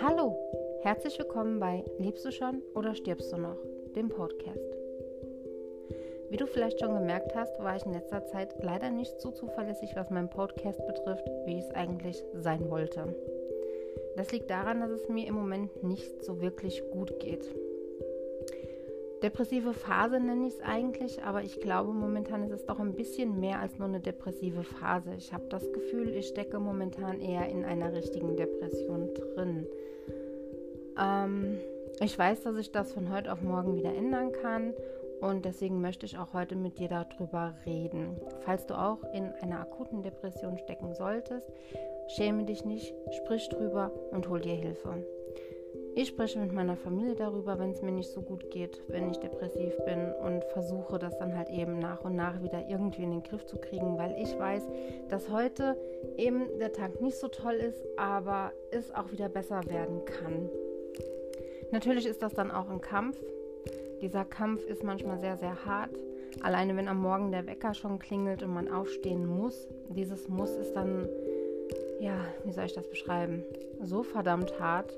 Hallo, herzlich willkommen bei Lebst du schon oder stirbst du noch, dem Podcast. Wie du vielleicht schon gemerkt hast, war ich in letzter Zeit leider nicht so zuverlässig, was meinen Podcast betrifft, wie ich es eigentlich sein wollte. Das liegt daran, dass es mir im Moment nicht so wirklich gut geht. Depressive Phase nenne ich es eigentlich, aber ich glaube, momentan ist es doch ein bisschen mehr als nur eine depressive Phase. Ich habe das Gefühl, ich stecke momentan eher in einer richtigen Depression drin. Ähm, ich weiß, dass ich das von heute auf morgen wieder ändern kann und deswegen möchte ich auch heute mit dir darüber reden. Falls du auch in einer akuten Depression stecken solltest, schäme dich nicht, sprich drüber und hol dir Hilfe. Ich spreche mit meiner Familie darüber, wenn es mir nicht so gut geht, wenn ich depressiv bin und versuche das dann halt eben nach und nach wieder irgendwie in den Griff zu kriegen, weil ich weiß, dass heute eben der Tag nicht so toll ist, aber es auch wieder besser werden kann. Natürlich ist das dann auch ein Kampf. Dieser Kampf ist manchmal sehr, sehr hart. Alleine wenn am Morgen der Wecker schon klingelt und man aufstehen muss. Dieses Muss ist dann, ja, wie soll ich das beschreiben? So verdammt hart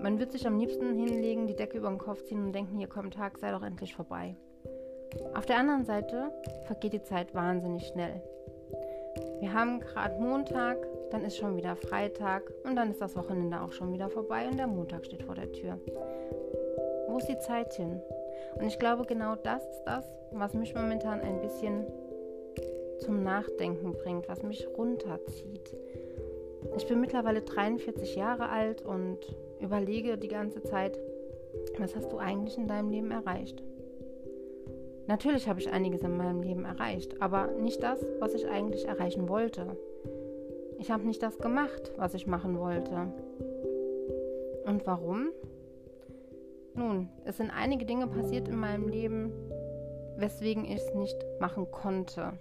man wird sich am liebsten hinlegen, die Decke über den Kopf ziehen und denken, hier kommt Tag, sei doch endlich vorbei. Auf der anderen Seite vergeht die Zeit wahnsinnig schnell. Wir haben gerade Montag, dann ist schon wieder Freitag und dann ist das Wochenende auch schon wieder vorbei und der Montag steht vor der Tür. Wo ist die Zeit hin? Und ich glaube, genau das ist das, was mich momentan ein bisschen zum Nachdenken bringt, was mich runterzieht. Ich bin mittlerweile 43 Jahre alt und überlege die ganze Zeit, was hast du eigentlich in deinem Leben erreicht? Natürlich habe ich einiges in meinem Leben erreicht, aber nicht das, was ich eigentlich erreichen wollte. Ich habe nicht das gemacht, was ich machen wollte. Und warum? Nun, es sind einige Dinge passiert in meinem Leben, weswegen ich es nicht machen konnte.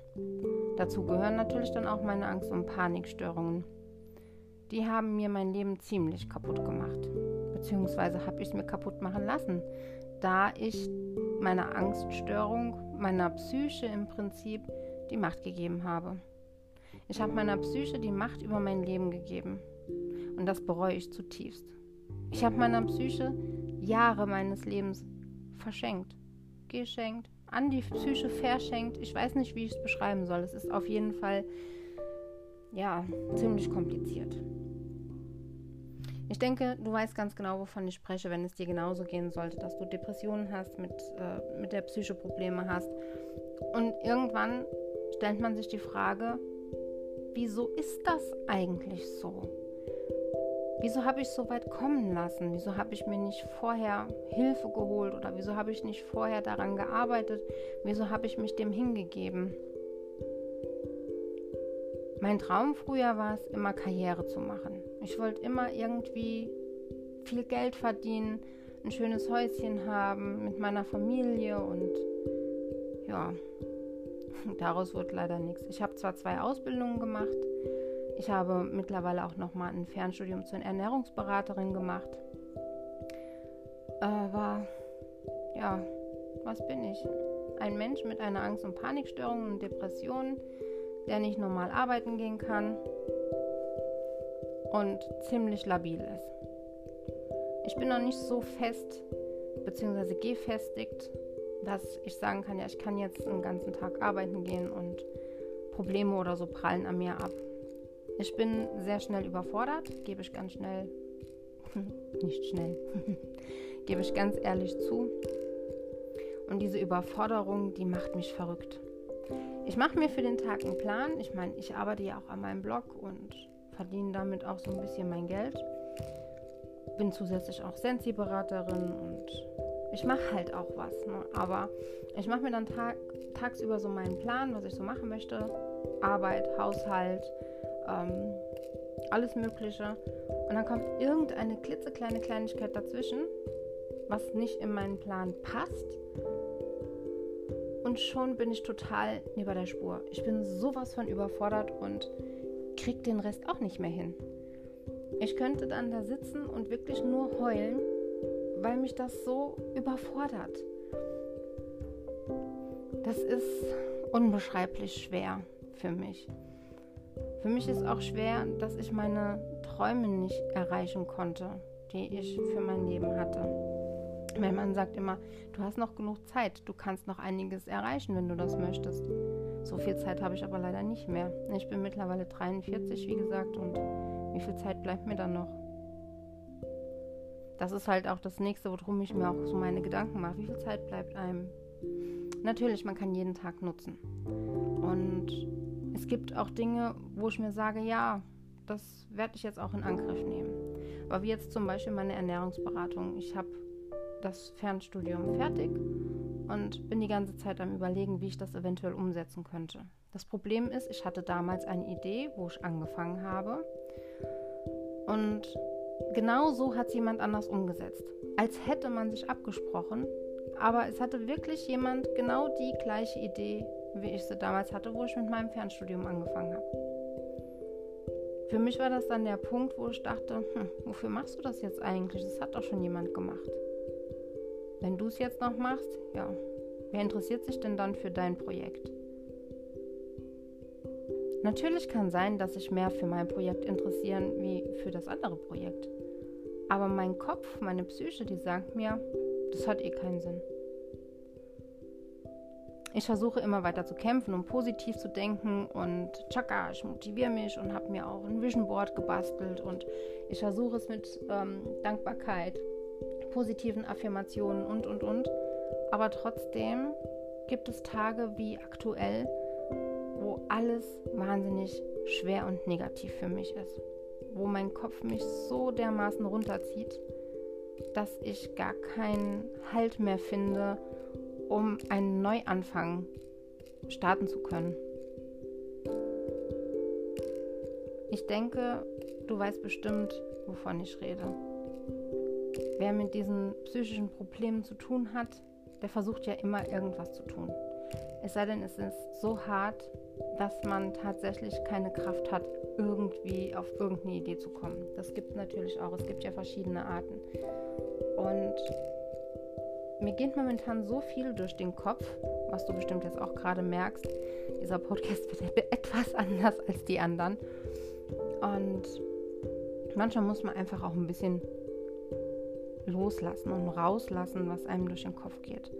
Dazu gehören natürlich dann auch meine Angst- und Panikstörungen die haben mir mein Leben ziemlich kaputt gemacht. Beziehungsweise habe ich es mir kaputt machen lassen, da ich meiner Angststörung, meiner Psyche im Prinzip die Macht gegeben habe. Ich habe meiner Psyche die Macht über mein Leben gegeben. Und das bereue ich zutiefst. Ich habe meiner Psyche Jahre meines Lebens verschenkt, geschenkt, an die Psyche verschenkt. Ich weiß nicht, wie ich es beschreiben soll. Es ist auf jeden Fall ja, ziemlich kompliziert. Ich denke, du weißt ganz genau, wovon ich spreche, wenn es dir genauso gehen sollte, dass du Depressionen hast, mit, äh, mit der Psyche Probleme hast. Und irgendwann stellt man sich die Frage, wieso ist das eigentlich so? Wieso habe ich so weit kommen lassen? Wieso habe ich mir nicht vorher Hilfe geholt oder wieso habe ich nicht vorher daran gearbeitet? Wieso habe ich mich dem hingegeben? Mein Traum früher war es, immer Karriere zu machen. Ich wollte immer irgendwie viel Geld verdienen, ein schönes Häuschen haben mit meiner Familie und ja, daraus wurde leider nichts. Ich habe zwar zwei Ausbildungen gemacht, ich habe mittlerweile auch noch mal ein Fernstudium zur Ernährungsberaterin gemacht. Aber ja, was bin ich? Ein Mensch mit einer Angst- und Panikstörung und Depressionen, der nicht normal arbeiten gehen kann und ziemlich labil ist. Ich bin noch nicht so fest bzw. gefestigt, dass ich sagen kann, ja, ich kann jetzt einen ganzen Tag arbeiten gehen und Probleme oder so prallen an mir ab. Ich bin sehr schnell überfordert, gebe ich ganz schnell, nicht schnell, gebe ich ganz ehrlich zu. Und diese Überforderung, die macht mich verrückt. Ich mache mir für den Tag einen Plan. Ich meine, ich arbeite ja auch an meinem Blog und verdiene damit auch so ein bisschen mein Geld. Bin zusätzlich auch Sensi-Beraterin und ich mache halt auch was. Ne? Aber ich mache mir dann tag tagsüber so meinen Plan, was ich so machen möchte. Arbeit, Haushalt, ähm, alles Mögliche. Und dann kommt irgendeine klitzekleine Kleinigkeit dazwischen, was nicht in meinen Plan passt und schon bin ich total neben der Spur. Ich bin sowas von überfordert und krieg den Rest auch nicht mehr hin. Ich könnte dann da sitzen und wirklich nur heulen, weil mich das so überfordert. Das ist unbeschreiblich schwer für mich. Für mich ist auch schwer, dass ich meine Träume nicht erreichen konnte, die ich für mein Leben hatte. Mein Mann sagt immer, du hast noch genug Zeit, du kannst noch einiges erreichen, wenn du das möchtest. So viel Zeit habe ich aber leider nicht mehr. Ich bin mittlerweile 43, wie gesagt, und wie viel Zeit bleibt mir dann noch? Das ist halt auch das nächste, worum ich mir auch so meine Gedanken mache. Wie viel Zeit bleibt einem? Natürlich, man kann jeden Tag nutzen. Und es gibt auch Dinge, wo ich mir sage, ja, das werde ich jetzt auch in Angriff nehmen. Aber wie jetzt zum Beispiel meine Ernährungsberatung. Ich habe das Fernstudium fertig und bin die ganze Zeit am Überlegen, wie ich das eventuell umsetzen könnte. Das Problem ist, ich hatte damals eine Idee, wo ich angefangen habe. Und genau so hat es jemand anders umgesetzt. Als hätte man sich abgesprochen, aber es hatte wirklich jemand genau die gleiche Idee, wie ich sie damals hatte, wo ich mit meinem Fernstudium angefangen habe. Für mich war das dann der Punkt, wo ich dachte, hm, wofür machst du das jetzt eigentlich? Das hat doch schon jemand gemacht. Wenn du es jetzt noch machst, ja, wer interessiert sich denn dann für dein Projekt? Natürlich kann sein, dass sich mehr für mein Projekt interessieren wie für das andere Projekt. Aber mein Kopf, meine Psyche, die sagt mir, das hat eh keinen Sinn. Ich versuche immer weiter zu kämpfen, um positiv zu denken und tschakka, ich motiviere mich und habe mir auch ein Vision Board gebastelt und ich versuche es mit ähm, Dankbarkeit positiven Affirmationen und, und, und. Aber trotzdem gibt es Tage wie aktuell, wo alles wahnsinnig schwer und negativ für mich ist. Wo mein Kopf mich so dermaßen runterzieht, dass ich gar keinen Halt mehr finde, um einen Neuanfang starten zu können. Ich denke, du weißt bestimmt, wovon ich rede. Wer mit diesen psychischen Problemen zu tun hat, der versucht ja immer irgendwas zu tun. Es sei denn, es ist so hart, dass man tatsächlich keine Kraft hat, irgendwie auf irgendeine Idee zu kommen. Das gibt es natürlich auch. Es gibt ja verschiedene Arten. Und mir geht momentan so viel durch den Kopf, was du bestimmt jetzt auch gerade merkst. Dieser Podcast wird etwas anders als die anderen. Und manchmal muss man einfach auch ein bisschen loslassen und rauslassen, was einem durch den Kopf geht.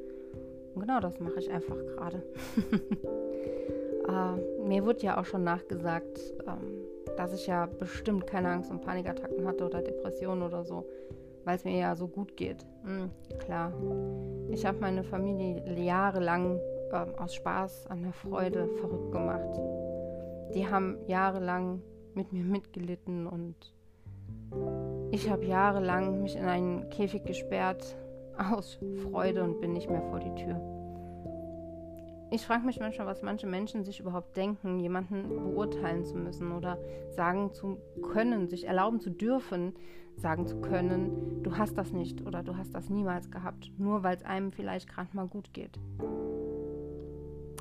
Und genau das mache ich einfach gerade. äh, mir wurde ja auch schon nachgesagt, ähm, dass ich ja bestimmt keine Angst- und Panikattacken hatte oder Depressionen oder so, weil es mir ja so gut geht. Mhm, klar. Ich habe meine Familie jahrelang ähm, aus Spaß an der Freude verrückt gemacht. Die haben jahrelang mit mir mitgelitten und ich habe jahrelang mich in einen Käfig gesperrt aus Freude und bin nicht mehr vor die Tür. Ich frage mich manchmal, was manche Menschen sich überhaupt denken, jemanden beurteilen zu müssen oder sagen zu können, sich erlauben zu dürfen, sagen zu können, du hast das nicht oder du hast das niemals gehabt, nur weil es einem vielleicht gerade mal gut geht.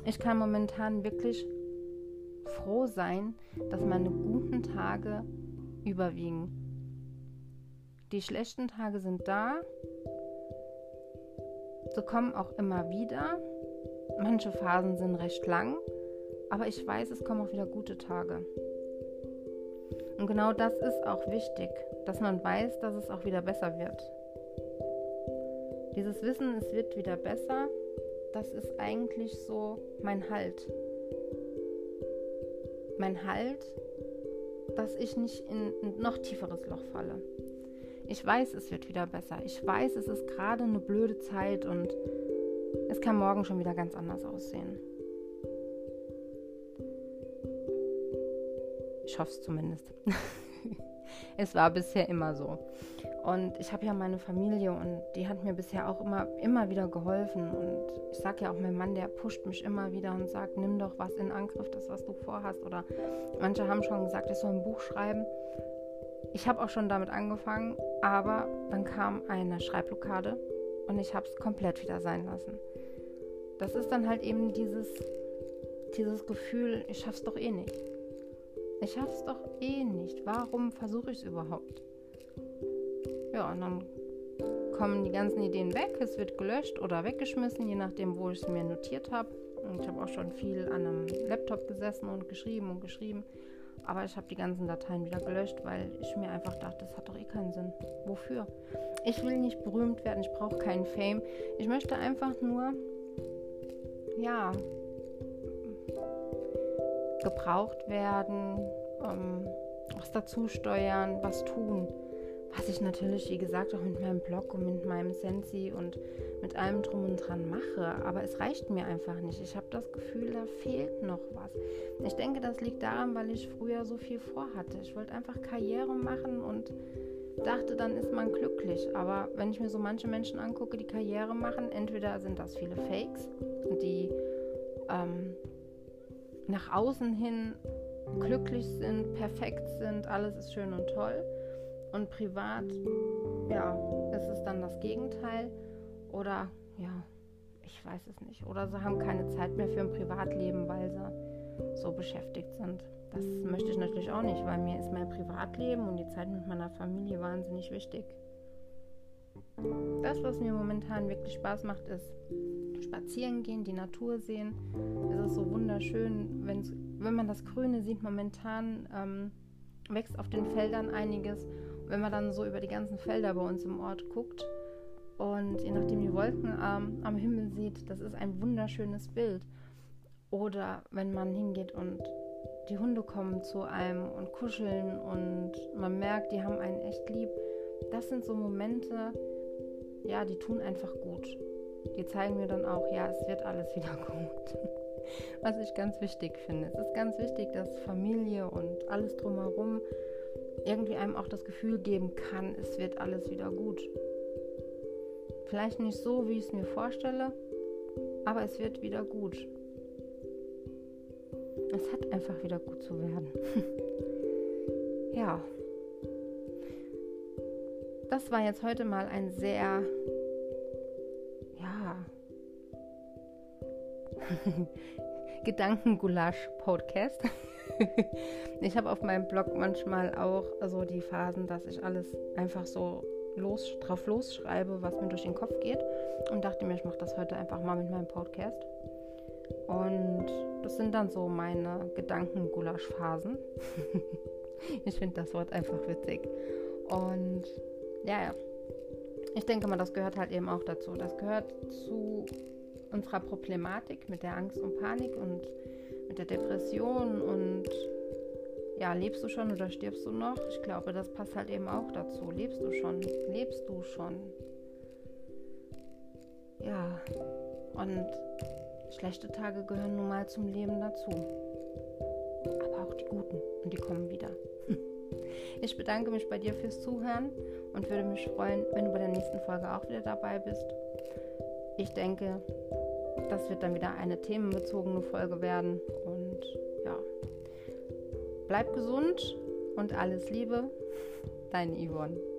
Ich kann momentan wirklich froh sein, dass meine guten Tage überwiegen die schlechten Tage sind da. Sie kommen auch immer wieder. Manche Phasen sind recht lang, aber ich weiß, es kommen auch wieder gute Tage. Und genau das ist auch wichtig, dass man weiß, dass es auch wieder besser wird. Dieses Wissen, es wird wieder besser, das ist eigentlich so mein Halt. Mein Halt, dass ich nicht in ein noch tieferes Loch falle. Ich weiß, es wird wieder besser. Ich weiß, es ist gerade eine blöde Zeit und es kann morgen schon wieder ganz anders aussehen. Ich hoffe es zumindest. es war bisher immer so. Und ich habe ja meine Familie und die hat mir bisher auch immer, immer wieder geholfen. Und ich sage ja auch, mein Mann, der pusht mich immer wieder und sagt, nimm doch was in Angriff, das, was du vorhast. Oder manche haben schon gesagt, ich soll ein Buch schreiben. Ich habe auch schon damit angefangen, aber dann kam eine Schreibblockade und ich habe es komplett wieder sein lassen. Das ist dann halt eben dieses, dieses Gefühl, ich schaff's doch eh nicht. Ich schaff's doch eh nicht. Warum versuche ich es überhaupt? Ja, und dann kommen die ganzen Ideen weg, es wird gelöscht oder weggeschmissen, je nachdem, wo ich es mir notiert habe. Ich habe auch schon viel an einem Laptop gesessen und geschrieben und geschrieben. Aber ich habe die ganzen Dateien wieder gelöscht, weil ich mir einfach dachte, das hat doch eh keinen Sinn. Wofür? Ich will nicht berühmt werden, ich brauche keinen Fame. Ich möchte einfach nur, ja, gebraucht werden, ähm, was dazu steuern, was tun. Was ich natürlich, wie gesagt, auch mit meinem Blog und mit meinem Sensi und mit allem drum und dran mache. Aber es reicht mir einfach nicht. Ich habe das Gefühl, da fehlt noch was. Ich denke, das liegt daran, weil ich früher so viel vorhatte. Ich wollte einfach Karriere machen und dachte, dann ist man glücklich. Aber wenn ich mir so manche Menschen angucke, die Karriere machen, entweder sind das viele Fakes, die ähm, nach außen hin glücklich sind, perfekt sind, alles ist schön und toll. Und privat, ja, ist es dann das Gegenteil. Oder, ja, ich weiß es nicht. Oder sie haben keine Zeit mehr für ein Privatleben, weil sie so beschäftigt sind. Das möchte ich natürlich auch nicht, weil mir ist mein Privatleben und die Zeit mit meiner Familie wahnsinnig wichtig. Das, was mir momentan wirklich Spaß macht, ist spazieren gehen, die Natur sehen. Es ist so wunderschön, wenn man das Grüne sieht. Momentan ähm, wächst auf den Feldern einiges. Wenn man dann so über die ganzen Felder bei uns im Ort guckt und je nachdem die Wolken ähm, am Himmel sieht, das ist ein wunderschönes Bild. Oder wenn man hingeht und die Hunde kommen zu einem und kuscheln und man merkt, die haben einen echt lieb. Das sind so Momente, ja, die tun einfach gut. Die zeigen mir dann auch, ja, es wird alles wieder gut. Was ich ganz wichtig finde. Es ist ganz wichtig, dass Familie und alles drumherum irgendwie einem auch das Gefühl geben kann, es wird alles wieder gut. Vielleicht nicht so, wie ich es mir vorstelle, aber es wird wieder gut. Es hat einfach wieder gut zu werden. ja. Das war jetzt heute mal ein sehr, ja, Gedankengulasch-Podcast. ich habe auf meinem Blog manchmal auch so die Phasen, dass ich alles einfach so los, drauf losschreibe, was mir durch den Kopf geht. Und dachte mir, ich mache das heute einfach mal mit meinem Podcast. Und das sind dann so meine Gedankengulasch-Phasen. ich finde das Wort einfach witzig. Und ja, ja. Ich denke mal, das gehört halt eben auch dazu. Das gehört zu unserer Problematik mit der Angst und Panik und mit der Depression und ja, lebst du schon oder stirbst du noch? Ich glaube, das passt halt eben auch dazu. Lebst du schon? Lebst du schon? Ja, und schlechte Tage gehören nun mal zum Leben dazu. Aber auch die guten und die kommen wieder. Ich bedanke mich bei dir fürs Zuhören und würde mich freuen, wenn du bei der nächsten Folge auch wieder dabei bist. Ich denke, das wird dann wieder eine themenbezogene Folge werden. Und ja, bleib gesund und alles Liebe, deine Yvonne.